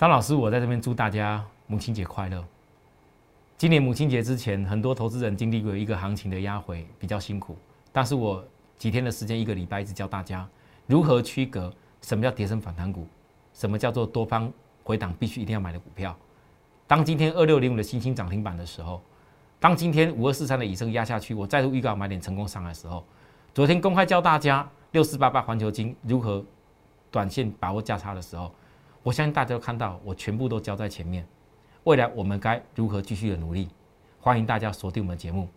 张老师，我在这边祝大家母亲节快乐。今年母亲节之前，很多投资人经历过一个行情的压回，比较辛苦。但是我几天的时间，一个礼拜，一直教大家如何区隔什么叫跌升反弹股，什么叫做多方回档必须一定要买的股票。当今天二六零五的新兴涨停板的时候，当今天五二四三的以升压下去，我再度预告买点成功上来的时候，昨天公开教大家六四八八环球金如何短线把握价差的时候，我相信大家都看到，我全部都交在前面。未来我们该如何继续的努力？欢迎大家锁定我们节目。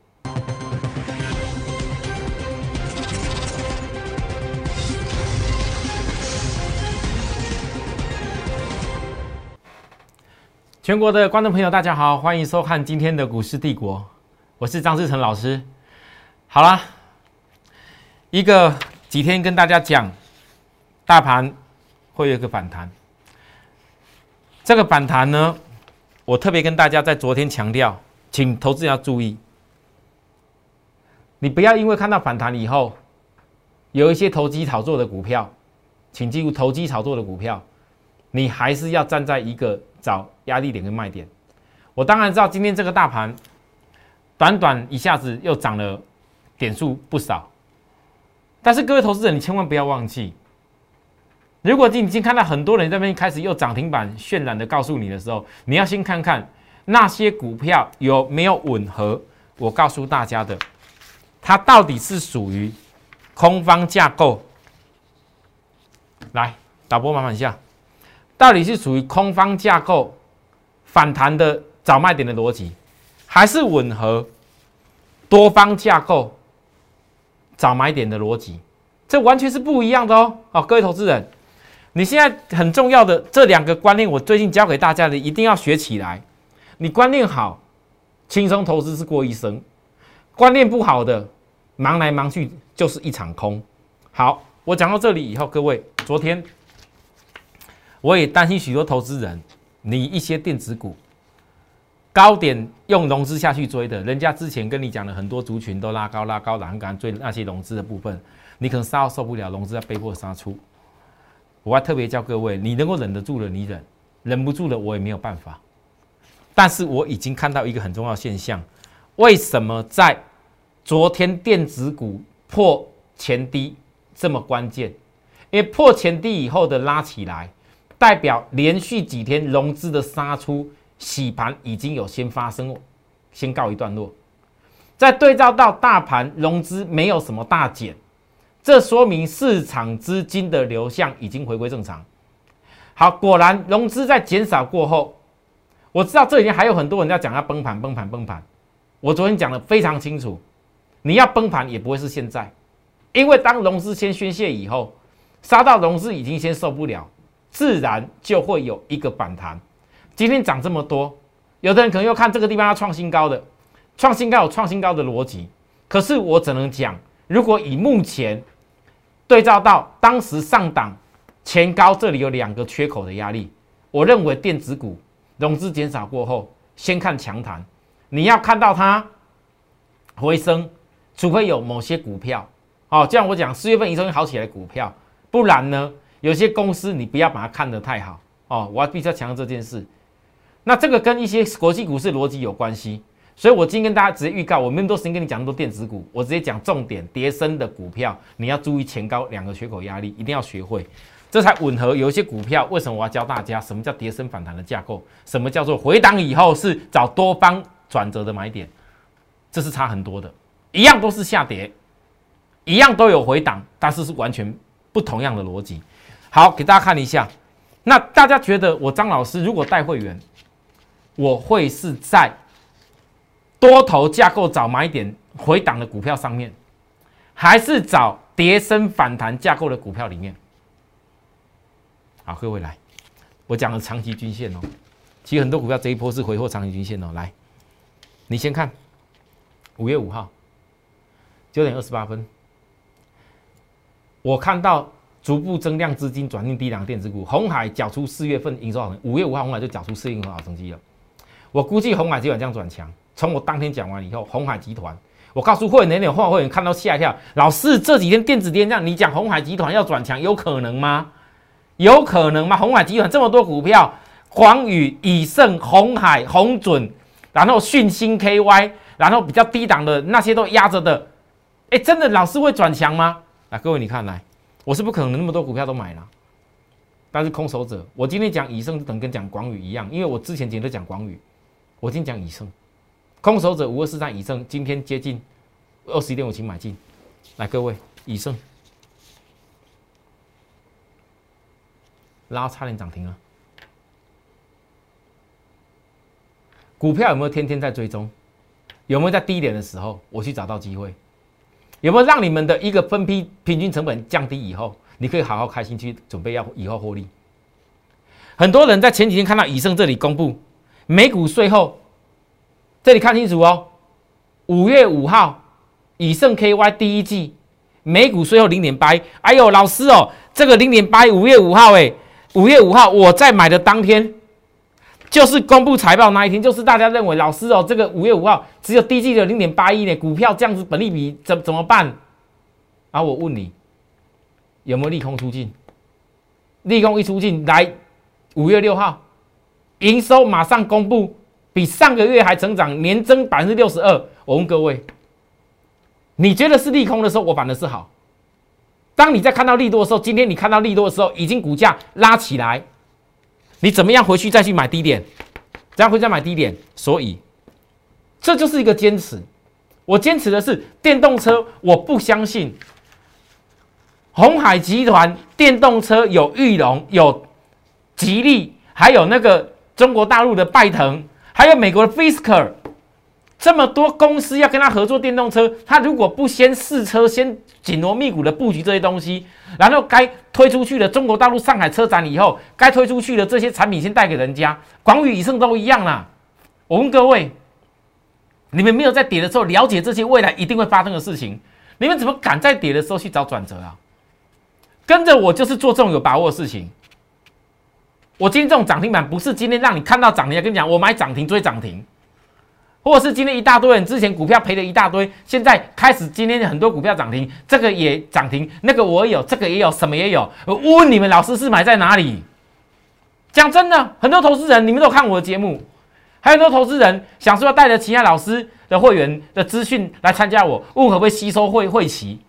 全国的观众朋友，大家好，欢迎收看今天的股市帝国，我是张志成老师。好啦，一个几天跟大家讲，大盘会有一个反弹，这个反弹呢？我特别跟大家在昨天强调，请投资人要注意，你不要因为看到反弹以后，有一些投机炒作的股票，请记住投机炒作的股票，你还是要站在一个找压力点跟卖点。我当然知道今天这个大盘，短短一下子又涨了点数不少，但是各位投资人，你千万不要忘记。如果你已经看到很多人在那边开始又涨停板渲染的告诉你的时候，你要先看看那些股票有没有吻合。我告诉大家的，它到底是属于空方架构。来，导播麻烦一下，到底是属于空方架构反弹的找卖点的逻辑，还是吻合多方架构找买点的逻辑？这完全是不一样的哦。好，各位投资人。你现在很重要的这两个观念，我最近教给大家的，一定要学起来。你观念好，轻松投资是过一生；观念不好的，忙来忙去就是一场空。好，我讲到这里以后，各位，昨天我也担心许多投资人，你一些电子股高点用融资下去追的，人家之前跟你讲的很多族群都拉高拉高，栏杆追那些融资的部分，你可能杀到受不了，融资要被迫杀出。我还特别教各位，你能够忍得住的，你忍；忍不住的，我也没有办法。但是我已经看到一个很重要现象：为什么在昨天电子股破前低这么关键？因为破前低以后的拉起来，代表连续几天融资的杀出洗盘已经有先发生，先告一段落。再对照到大盘融资没有什么大减。这说明市场资金的流向已经回归正常。好，果然融资在减少过后，我知道这里面还有很多人在讲要崩盘、崩盘、崩盘。我昨天讲的非常清楚，你要崩盘也不会是现在，因为当融资先宣泄以后，杀到融资已经先受不了，自然就会有一个反弹。今天涨这么多，有的人可能又看这个地方要创新高的，创新高有创新高的逻辑，可是我只能讲，如果以目前。对照到当时上档前高，这里有两个缺口的压力。我认为电子股融资减少过后，先看强弹。你要看到它回升，除非有某些股票，哦，就像我讲四月份营收好起来的股票，不然呢，有些公司你不要把它看得太好哦。我要必须要强调这件事。那这个跟一些国际股市逻辑有关系。所以，我今天跟大家直接预告，我没那么多时间跟你讲那么多电子股，我直接讲重点，叠升的股票，你要注意前高两个缺口压力，一定要学会，这才吻合。有一些股票，为什么我要教大家什么叫叠升反弹的架构？什么叫做回档以后是找多方转折的买点？这是差很多的，一样都是下跌，一样都有回档，但是是完全不同样的逻辑。好，给大家看一下。那大家觉得我张老师如果带会员，我会是在？多头架构找买点回档的股票上面，还是找跌升反弹架构的股票里面？好，各位来，我讲了长期均线哦。其实很多股票这一波是回货长期均线哦。来，你先看五月五号九点二十八分，我看到逐步增量资金转进低档电子股，红海缴出四月份营收好，五月五号红海就缴出四月份好成绩了。我估计红海今晚这样转强。从我当天讲完以后，红海集团，我告诉会员，那会员看到吓一跳。老师这几天电子跌这样，你讲红海集团要转强，有可能吗？有可能吗？红海集团这么多股票，广宇、以盛、红海、红准，然后讯星 KY，然后比较低档的那些都压着的，哎，真的老师会转强吗？来，各位你看来，我是不可能那么多股票都买了，但是空手者，我今天讲以盛等跟讲广宇一样，因为我之前节都讲广宇，我今天讲以盛，空手者五二四三以盛，今天接近二十一点五，请买进，来各位以盛。然后差点涨停了。股票有没有天天在追踪？有没有在低点的时候我去找到机会？有没有让你们的一个分批平均成本降低以后，你可以好好开心去准备要以后获利？很多人在前几天看到以盛这里公布美股税后，这里看清楚哦，五月五号以盛 KY 第一季美股税后零点八，哎呦老师哦，这个零点八五月五号哎。五月五号，我在买的当天，就是公布财报那一天，就是大家认为老师哦，这个五月五号只有低季的零点八一呢，股票这样子本利比怎怎么办？然后我问你，有没有利空出尽？利空一出尽，来五月六号，营收马上公布，比上个月还成长，年增百分之六十二。我问各位，你觉得是利空的时候，我反而是好。当你在看到利多的时候，今天你看到利多的时候，已经股价拉起来，你怎么样回去再去买低点？怎样回家买低点？所以这就是一个坚持。我坚持的是电动车，我不相信红海集团电动车有裕隆、有吉利，还有那个中国大陆的拜腾，还有美国的 Fisker。这么多公司要跟他合作电动车，他如果不先试车、先紧锣密鼓的布局这些东西，然后该推出去的中国大陆上海车展以后，该推出去的这些产品先带给人家，广宇、以盛都一样啦。我问各位，你们没有在跌的时候了解这些未来一定会发生的事情，你们怎么敢在跌的时候去找转折啊？跟着我就是做这种有把握的事情。我今天这种涨停板不是今天让你看到涨停，跟你讲我买涨停追涨停。或者是今天一大堆人之前股票赔了一大堆，现在开始今天很多股票涨停，这个也涨停，那个我有，这个也有，什么也有。我问你们，老师是买在哪里？讲真的，很多投资人，你们都看我的节目，还有很多投资人想说要带着其他老师的会员的资讯来参加我，问可不可以吸收会会期？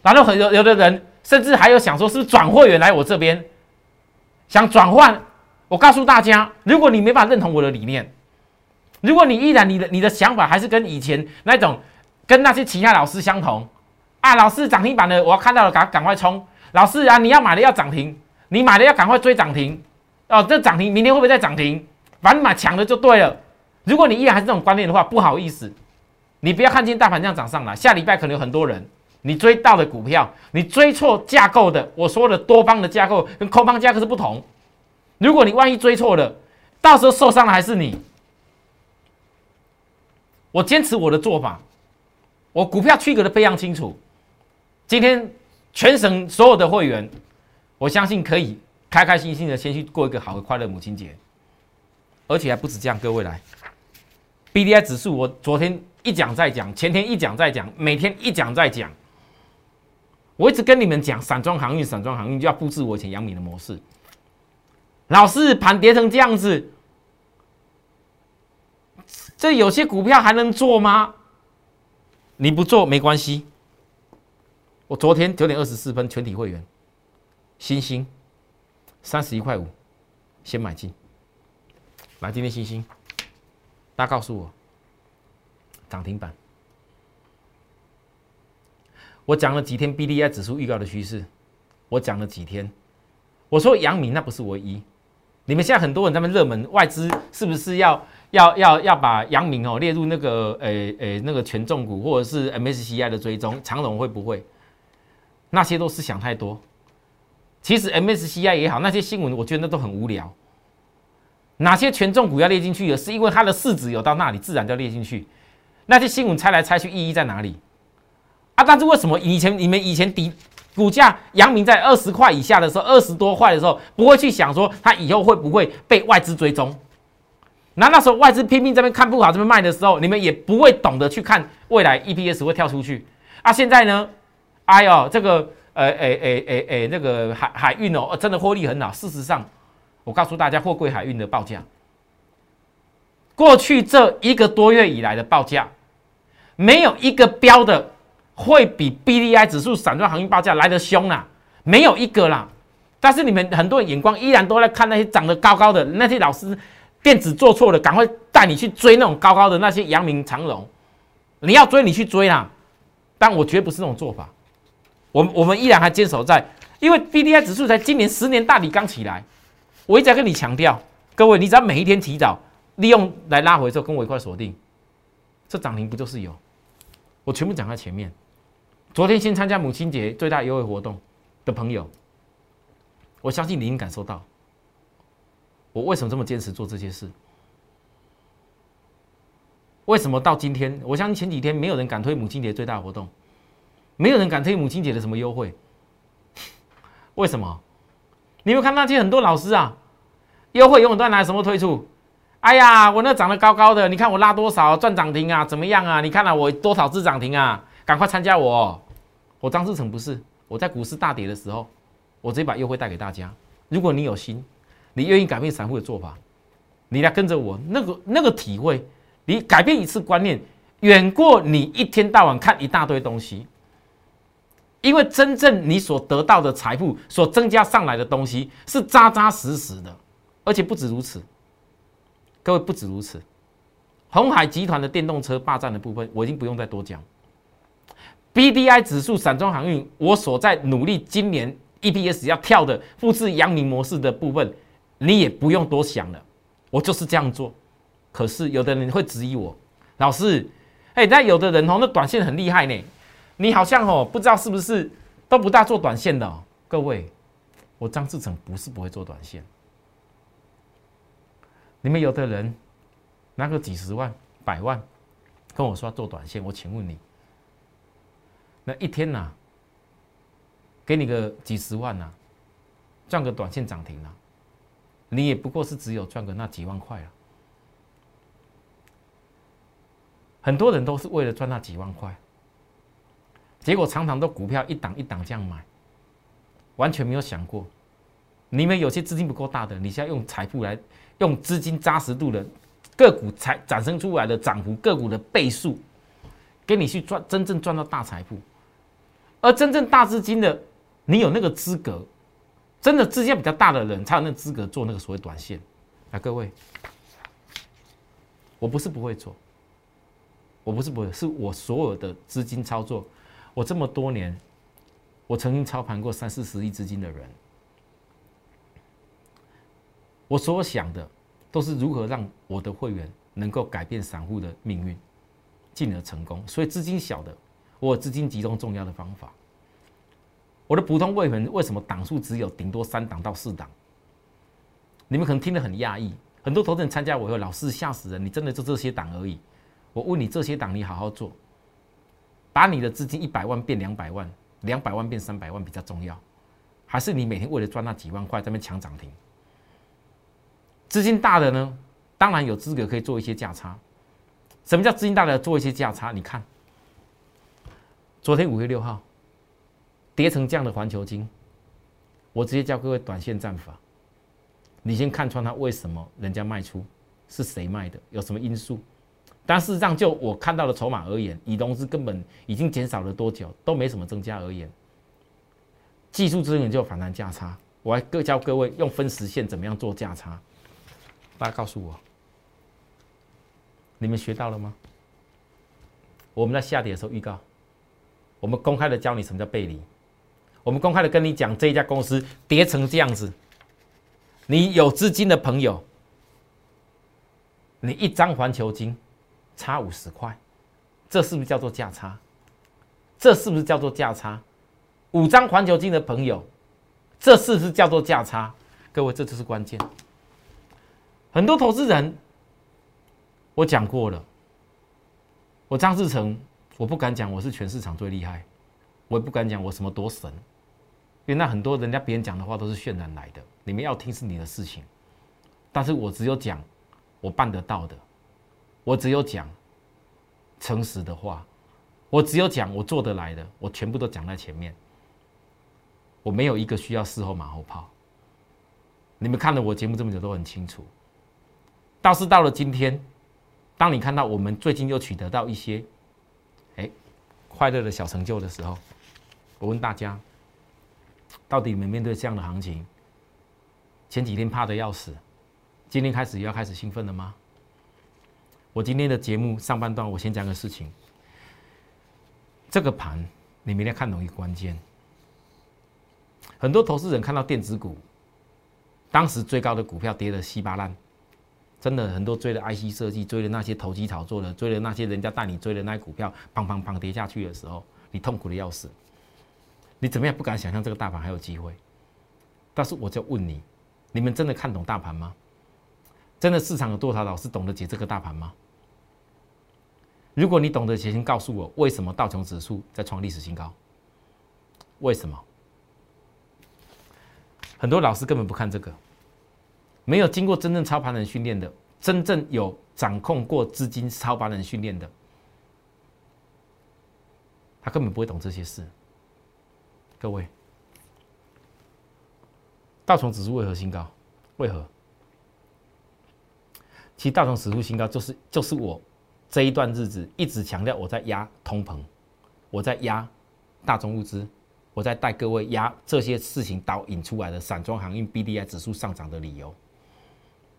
然后很有有的人甚至还有想说是不是转会员来我这边，想转换。我告诉大家，如果你没法认同我的理念。如果你依然你的你的想法还是跟以前那种跟那些其他老师相同啊，老师涨停板的我要看到了赶赶快冲，老师啊你要买的要涨停，你买的要赶快追涨停哦，这涨停明天会不会再涨停？反正买强的就对了。如果你依然还是这种观念的话，不好意思，你不要看见大盘这样涨上来，下礼拜可能有很多人你追到的股票，你追错架构的，我说的多方的架构跟空方架构是不同。如果你万一追错了，到时候受伤的还是你。我坚持我的做法，我股票区隔的非常清楚。今天全省所有的会员，我相信可以开开心心的先去过一个好的快乐母亲节，而且还不止这样。各位来，B D I 指数，我昨天一讲再讲，前天一讲再讲，每天一讲再讲。我一直跟你们讲，散装航运，散装航运就要复制我以前杨敏的模式。老是盘跌成这样子。这有些股票还能做吗？你不做没关系。我昨天九点二十四分全体会员，星星三十一块五，先买进。来，今天星星，大家告诉我涨停板。我讲了几天 B D I 指数预告的趋势，我讲了几天。我说杨明那不是唯一，你们现在很多人在那热门外资是不是要？要要要把阳明哦列入那个呃呃那个权重股或者是 MSCI 的追踪，长龙会不会？那些都是想太多。其实 MSCI 也好，那些新闻我觉得那都很无聊。哪些权重股要列进去的，是因为它的市值有到那里，自然就列进去。那些新闻猜来猜去，意义在哪里？啊，但是为什么以前你们以前底股价阳明在二十块以下的时候，二十多块的时候，不会去想说它以后会不会被外资追踪？那那时候外资拼命这边看不好这边卖的时候，你们也不会懂得去看未来 EPS 会跳出去啊！现在呢，哎呦，这个呃诶诶诶诶，那个海海运哦，真的获利很好。事实上，我告诉大家，货柜海运的报价，过去这一个多月以来的报价，没有一个标的会比 B D I 指数散装航运报价来得凶啊，没有一个啦。但是你们很多人眼光依然都在看那些长得高高的那些老师，电子做错了，赶快带你去追那种高高的那些阳明长荣，你要追你去追啦。但我绝不是这种做法，我我们依然还坚守在，因为 B D I 指数才今年十年大底刚起来。我一直在跟你强调，各位，你只要每一天提早利用来拉回之后，跟我一块锁定，这涨停不就是有？我全部讲在前面。昨天先参加母亲节最大优惠活动的朋友，我相信你已经感受到，我为什么这么坚持做这些事？为什么到今天？我相信前几天没有人敢推母亲节最大活动，没有人敢推母亲节的什么优惠，为什么？你有看那些很多老师啊，优惠永远都在拿什么推出？哎呀，我那涨得高高的，你看我拉多少赚涨停啊？怎么样啊？你看了我多少只涨停啊？赶快参加我！我张志成不是我在股市大跌的时候，我直接把优惠带给大家。如果你有心，你愿意改变散户的做法，你来跟着我，那个那个体会，你改变一次观念，远过你一天到晚看一大堆东西。因为真正你所得到的财富所增加上来的东西是扎扎实实的，而且不止如此，各位不止如此，红海集团的电动车霸占的部分我已经不用再多讲。B D I 指数散装航运，我所在努力今年 E P S 要跳的复制阳明模式的部分，你也不用多想了，我就是这样做。可是有的人会质疑我，老师，哎，那有的人哦，那短线很厉害呢。你好像哦，不知道是不是都不大做短线的，各位，我张志成不是不会做短线。你们有的人拿个几十万、百万跟我说做短线，我请问你，那一天呐，给你个几十万呐，赚个短线涨停啊，你也不过是只有赚个那几万块啊。很多人都是为了赚那几万块。结果常常都股票一档一档这样买，完全没有想过，你们有些资金不够大的，你现在用财富来用资金扎实度的个股才产生出来的涨幅个股的倍数，给你去赚真正赚到大财富，而真正大资金的，你有那个资格，真的资金比较大的人才有那资格做那个所谓短线。啊，各位，我不是不会做，我不是不会，是我所有的资金操作。我这么多年，我曾经操盘过三四十亿资金的人，我所想的都是如何让我的会员能够改变散户的命运，进而成功。所以资金小的，我资金集中重要的方法。我的普通会员为什么档数只有顶多三档到四档？你们可能听得很讶异，很多投资人参加我后，老师吓死人，你真的就这些档而已？我问你，这些档你好好做。把你的资金一百万变两百万，两百万变三百万比较重要，还是你每天为了赚那几万块在那抢涨停？资金大的呢，当然有资格可以做一些价差。什么叫资金大的做一些价差？你看，昨天五月六号跌成这样的环球金，我直接教各位短线战法，你先看穿它为什么人家卖出，是谁卖的，有什么因素？但事实上，就我看到的筹码而言，以融资根本已经减少了多久，都没什么增加而言，技术资源就反弹价差。我还各教各位用分时线怎么样做价差，大家告诉我，你们学到了吗？我们在下跌的时候预告，我们公开的教你什么叫背离，我们公开的跟你讲这一家公司跌成这样子，你有资金的朋友，你一张环球金。差五十块，这是不是叫做价差？这是不是叫做价差？五张环球金的朋友，这是不是叫做价差？各位，这就是关键。很多投资人，我讲过了，我张志成，我不敢讲我是全市场最厉害，我也不敢讲我什么多神，因为那很多人家别人讲的话都是渲染来的，你们要听是你的事情，但是我只有讲我办得到的。我只有讲诚实的话，我只有讲我做得来的，我全部都讲在前面。我没有一个需要事后马后炮。你们看了我节目这么久都很清楚。倒是到了今天，当你看到我们最近又取得到一些，快乐的小成就的时候，我问大家，到底你们面对这样的行情，前几天怕的要死，今天开始要开始兴奋了吗？我今天的节目上半段，我先讲个事情。这个盘，你明天看懂一个关键。很多投资人看到电子股，当时最高的股票跌得稀巴烂，真的很多追了 IC 设计，追了那些投机炒作的，追了那些人家带你追的那些股票，砰砰砰跌下去的时候，你痛苦的要死，你怎么样不敢想象这个大盘还有机会？但是我就问你，你们真的看懂大盘吗？真的市场有多少老师懂得解这个大盘吗？如果你懂得，请告诉我，为什么道琼指数在创历史新高？为什么？很多老师根本不看这个，没有经过真正操盘人训练的，真正有掌控过资金操盘人训练的，他根本不会懂这些事。各位，道琼指数为何新高？为何？其实道琼指数新高，就是就是我。这一段日子一直强调我在压通膨，我在压大宗物资，我在带各位压这些事情导引出来的散装航运 B D I 指数上涨的理由，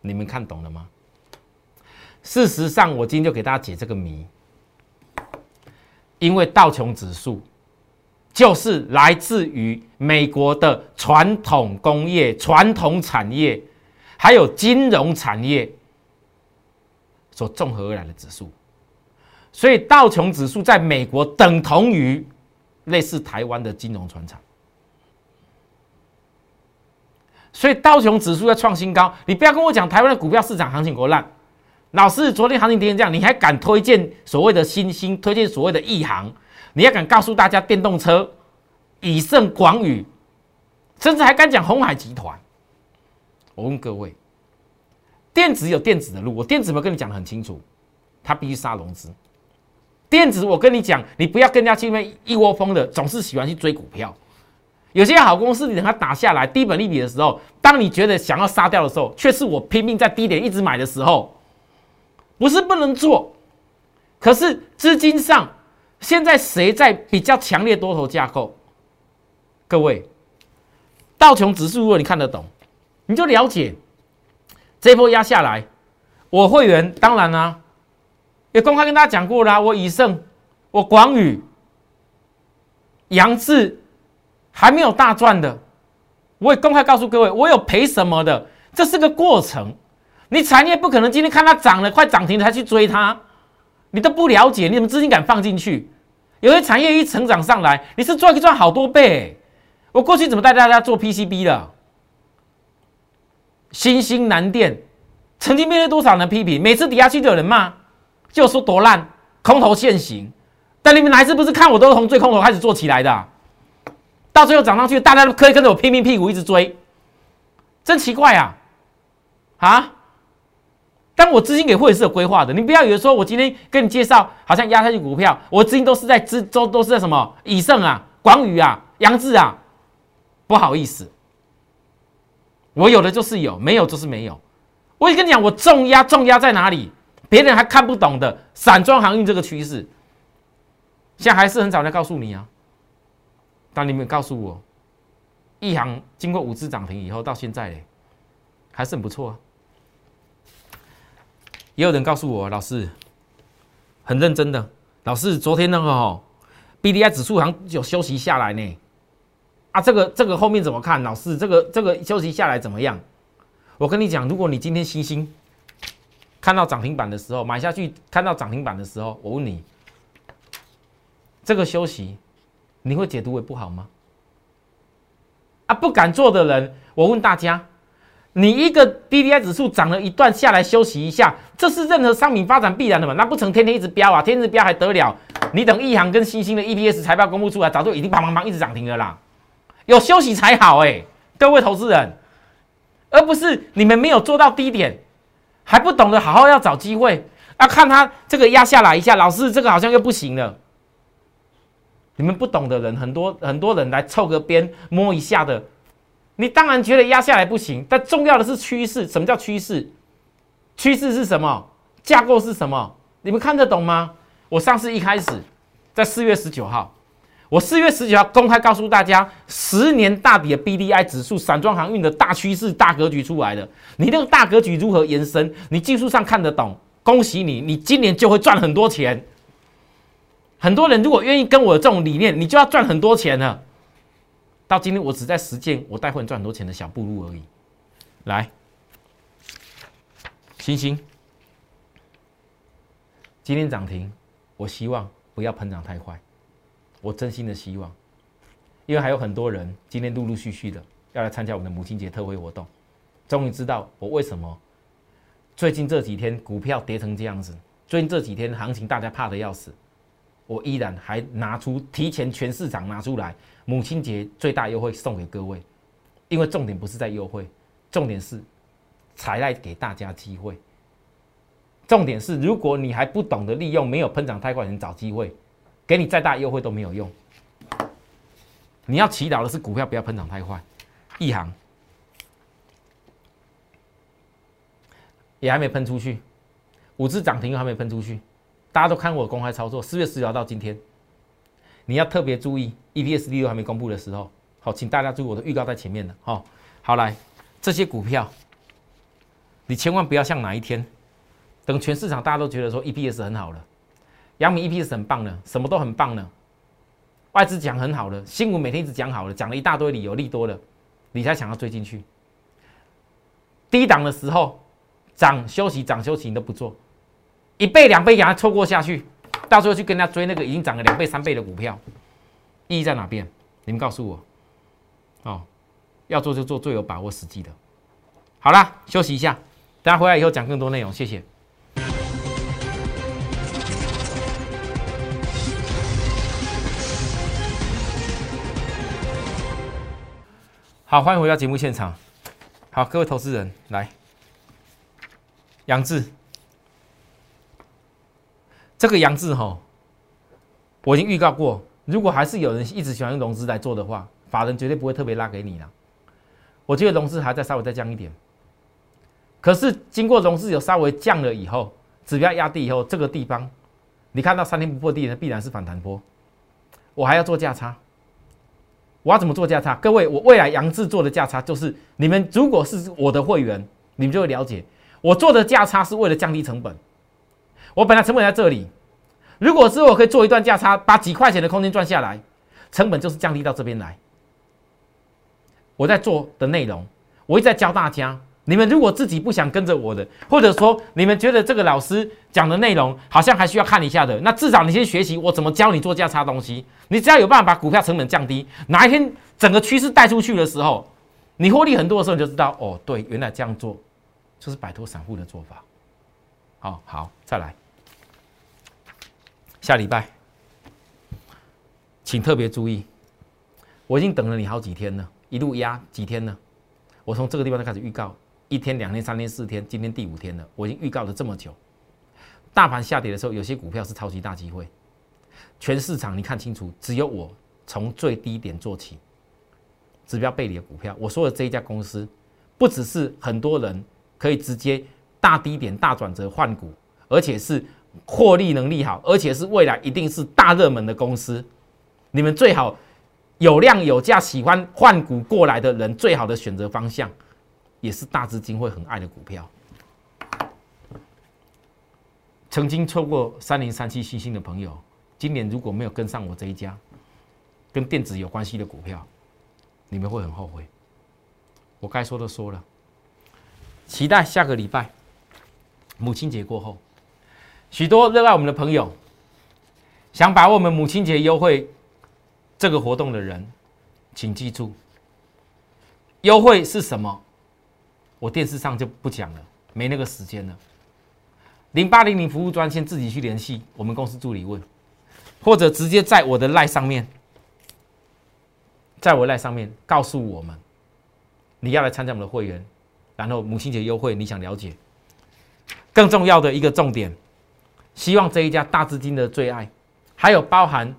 你们看懂了吗？事实上，我今天就给大家解这个谜，因为道琼指数就是来自于美国的传统工业、传统产业，还有金融产业所综合而来的指数。所以道琼指数在美国等同于类似台湾的金融船厂，所以道琼指数要创新高。你不要跟我讲台湾的股票市场行情多烂，老师昨天行情跌成这样，你还敢推荐所谓的新兴，推荐所谓的亿航？你还敢告诉大家电动车以盛广宇，甚至还敢讲红海集团？我问各位，电子有电子的路，我电子有没有跟你讲的很清楚？它必须杀融资。电子，我跟你讲，你不要跟人家去那边一窝蜂的，总是喜欢去追股票。有些好公司，你等它打下来低本利比的时候，当你觉得想要杀掉的时候，却是我拼命在低点一直买的时候，不是不能做，可是资金上现在谁在比较强烈多头架构？各位，道琼指数，如果你看得懂，你就了解这波压下来，我会员当然啦。也公开跟大家讲过啦，我以盛、我广宇、杨志还没有大赚的，我也公开告诉各位，我有赔什么的，这是个过程。你产业不可能今天看它涨了快涨停才去追它，你都不了解，你怎么资金敢放进去？有些产业一成长上来，你是赚可以赚好多倍。我过去怎么带大家做 PCB 的？新兴南电曾经面对多少人批评，每次底下去就有人骂。就说多烂，空头现行，但你们哪一次不是看我都是从最空头开始做起来的？到最后涨上去，大家都可以跟着我拼命屁股一直追，真奇怪啊！啊！但我资金给会员是有规划的，你不要以为说我今天跟你介绍，好像压下去股票，我资金都是在资都都是在什么以盛啊、广宇啊、杨志啊，不好意思，我有的就是有，没有就是没有。我跟你讲，我重压重压在哪里？别人还看不懂的散装航运这个趋势，现在还是很早在告诉你啊。当你们告诉我，一行经过五次涨停以后，到现在嘞，还是很不错啊。也有人告诉我，老师很认真的，老师昨天那个哈 B D I 指数好像有休息下来呢。啊，这个这个后面怎么看？老师，这个这个休息下来怎么样？我跟你讲，如果你今天星星。看到涨停板的时候买下去，看到涨停板的时候，我问你，这个休息你会解读为不好吗？啊，不敢做的人，我问大家，你一个 B D I 指数涨了一段下来休息一下，这是任何商品发展必然的嘛？那不成天天一直飙啊，天天飙还得了？你等亿航跟新兴的 E P S 财报公布出来，早就已经砰砰砰一直涨停了啦，有休息才好哎，各位投资人，而不是你们没有做到低点。还不懂得好好要找机会，要看他这个压下来一下，老师这个好像又不行了。你们不懂的人很多，很多人来凑个边摸一下的，你当然觉得压下来不行，但重要的是趋势。什么叫趋势？趋势是什么？架构是什么？你们看得懂吗？我上次一开始在四月十九号，我四月十九号公开告诉大家，十年大底的 B D I 指数、散装航运的大趋势、大格局出来了。你那个大格局如何延伸？你技术上看得懂，恭喜你，你今年就会赚很多钱。很多人如果愿意跟我这种理念，你就要赚很多钱了。到今天我只在实践我带会赚很多钱的小步路而已。来，星星。今天涨停，我希望不要膨胀太快，我真心的希望，因为还有很多人今天陆陆续续的要来参加我们的母亲节特惠活动，终于知道我为什么最近这几天股票跌成这样子，最近这几天行情大家怕的要死，我依然还拿出提前全市场拿出来母亲节最大优惠送给各位，因为重点不是在优惠，重点是才来给大家机会。重点是，如果你还不懂得利用没有喷涨太快人找机会，给你再大优惠都没有用。你要祈祷的是股票不要喷涨太快。一行也还没喷出去，五只涨停又还没喷出去，大家都看我公开操作。四月十九号到今天，你要特别注意，EPS 利率还没公布的时候，好，请大家注意我的预告在前面的。好，好来，这些股票，你千万不要像哪一天。等全市场大家都觉得说 EPS 很好了，阳明 EPS 很棒了，什么都很棒了，外资讲很好了，新闻每天一直讲好了，讲了一大堆理由利多了，你才想要追进去。低档的时候涨休息涨休息你都不做，一倍两倍给它错过下去，到时候去跟人家追那个已经涨了两倍三倍的股票，意义在哪边？你们告诉我。哦，要做就做最有把握实际的。好啦，休息一下，等下回来以后讲更多内容，谢谢。好，欢迎回到节目现场。好，各位投资人，来，杨志，这个杨志哈，我已经预告过，如果还是有人一直喜欢用融资来做的话，法人绝对不会特别拉给你了。我觉得融资还在稍微再降一点，可是经过融资有稍微降了以后，指标压低以后，这个地方你看到三天不破地，它必然是反弹波，我还要做价差。我要怎么做价差？各位，我未来杨志做的价差就是，你们如果是我的会员，你们就会了解，我做的价差是为了降低成本。我本来成本在这里，如果是我可以做一段价差，把几块钱的空间赚下来，成本就是降低到这边来。我在做的内容，我一直在教大家。你们如果自己不想跟着我的，或者说你们觉得这个老师讲的内容好像还需要看一下的，那至少你先学习我怎么教你做价差东西。你只要有办法把股票成本降低，哪一天整个趋势带出去的时候，你获利很多的时候，你就知道哦，对，原来这样做就是摆脱散户的做法。好好，再来，下礼拜，请特别注意，我已经等了你好几天了，一路压几天了，我从这个地方就开始预告。一天、两天、三天、四天，今天第五天了。我已经预告了这么久，大盘下跌的时候，有些股票是超级大机会。全市场你看清楚，只有我从最低点做起，指标背离的股票。我说的这一家公司，不只是很多人可以直接大低点、大转折换股，而且是获利能力好，而且是未来一定是大热门的公司。你们最好有量有价、喜欢换股过来的人，最好的选择方向。也是大资金会很爱的股票。曾经错过三零三七星星的朋友，今年如果没有跟上我这一家跟电子有关系的股票，你们会很后悔。我该说的说了，期待下个礼拜母亲节过后，许多热爱我们的朋友，想把握我们母亲节优惠这个活动的人，请记住，优惠是什么？我电视上就不讲了，没那个时间了。零八零零服务专线自己去联系我们公司助理问，或者直接在我的赖上面，在我赖上面告诉我们你要来参加我们的会员，然后母亲节优惠你想了解。更重要的一个重点，希望这一家大资金的最爱，还有包含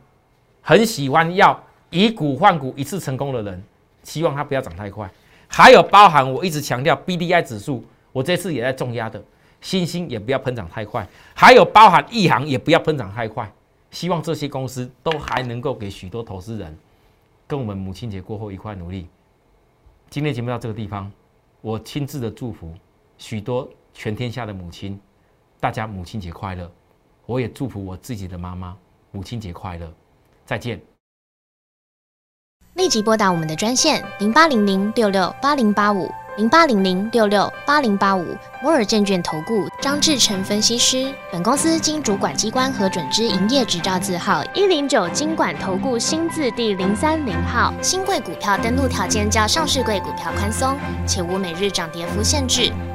很喜欢要以股换股一次成功的人，希望他不要涨太快。还有包含我一直强调 B D I 指数，我这次也在重压的，新兴也不要喷涨太快，还有包含一行也不要喷涨太快。希望这些公司都还能够给许多投资人跟我们母亲节过后一块努力。今天节目到这个地方，我亲自的祝福许多全天下的母亲，大家母亲节快乐！我也祝福我自己的妈妈母亲节快乐！再见。立即拨打我们的专线零八零零六六八零八五。零八零零六六八零八五摩尔证券投顾张志成分析师，本公司经主管机关核准之营业执照字号一零九金管投顾新字第零三零号。新贵股票登录条件较上市贵股票宽松，且无每日涨跌幅限制。